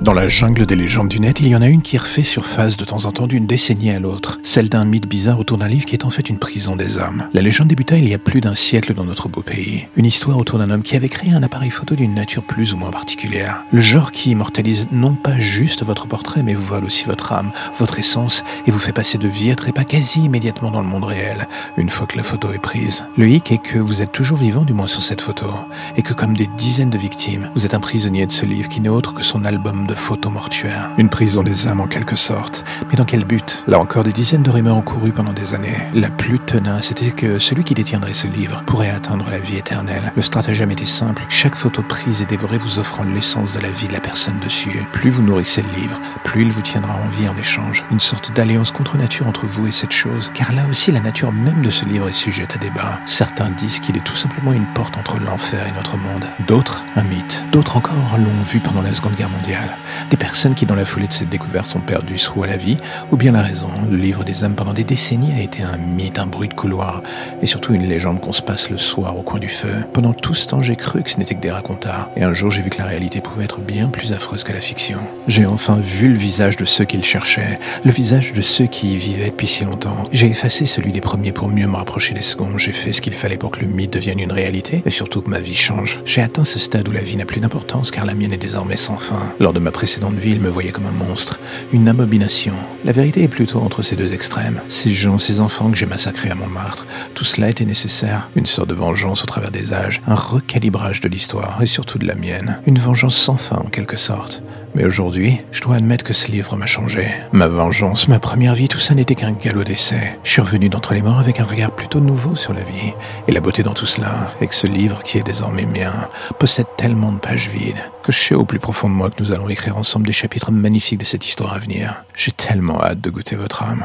Dans la jungle des légendes du net, il y en a une qui refait surface de temps en temps d'une décennie à l'autre, celle d'un mythe bizarre autour d'un livre qui est en fait une prison des âmes. La légende débuta il y a plus d'un siècle dans notre beau pays. Une histoire autour d'un homme qui avait créé un appareil photo d'une nature plus ou moins particulière. Le genre qui immortalise non pas juste votre portrait, mais vous vole aussi votre âme, votre essence, et vous fait passer de vie à trépas quasi immédiatement dans le monde réel, une fois que la photo est prise. Le hic est que vous êtes toujours vivant, du moins sur cette photo, et que comme des dizaines de victimes, vous êtes un prisonnier de ce livre qui n'est autre que son album photos. Une prison des âmes en quelque sorte. Mais dans quel but? Là encore, des dizaines de rumeurs ont couru pendant des années. La plus tenace était que celui qui détiendrait ce livre pourrait atteindre la vie éternelle. Le stratagème était simple. Chaque photo prise et dévorée vous offrant l'essence de la vie de la personne dessus. Plus vous nourrissez le livre, plus il vous tiendra en vie en échange. Une sorte d'alliance contre nature entre vous et cette chose. Car là aussi, la nature même de ce livre est sujette à débat. Certains disent qu'il est tout simplement une porte entre l'enfer et notre monde. D'autres, un mythe. D'autres encore l'ont vu pendant la Seconde Guerre mondiale. Des personnes qui, dans la foulée de cette découverte, sont perdues soit la vie, ou bien la raison. Le livre des âmes, pendant des décennies, a été un mythe, un bruit de couloir, et surtout une légende qu'on se passe le soir au coin du feu. Pendant tout ce temps, j'ai cru que ce n'était que des racontards, et un jour, j'ai vu que la réalité pouvait être bien plus affreuse que la fiction. J'ai enfin vu le visage de ceux qui le cherchaient, le visage de ceux qui y vivaient depuis si longtemps. J'ai effacé celui des premiers pour mieux me rapprocher des seconds. J'ai fait ce qu'il fallait pour que le mythe devienne une réalité, et surtout que ma vie change. J'ai atteint ce stade où la vie n'a plus d'importance, car la mienne est désormais sans fin. Lors de ma précédente il me voyait comme un monstre, une abomination. La vérité est plutôt entre ces deux extrêmes. Ces gens, ces enfants que j'ai massacrés à Montmartre, tout cela était nécessaire. Une sorte de vengeance au travers des âges, un recalibrage de l'histoire, et surtout de la mienne. Une vengeance sans fin en quelque sorte. Mais aujourd'hui, je dois admettre que ce livre m'a changé. Ma vengeance, ma première vie, tout ça n'était qu'un galop d'essai. Je suis revenu d'entre les morts avec un regard plutôt nouveau sur la vie. Et la beauté dans tout cela, et que ce livre qui est désormais mien, possède tellement de pages vides, que je sais au plus profond de moi que nous allons écrire ensemble des chapitres magnifiques de cette histoire à venir. J'ai tellement hâte de goûter votre âme.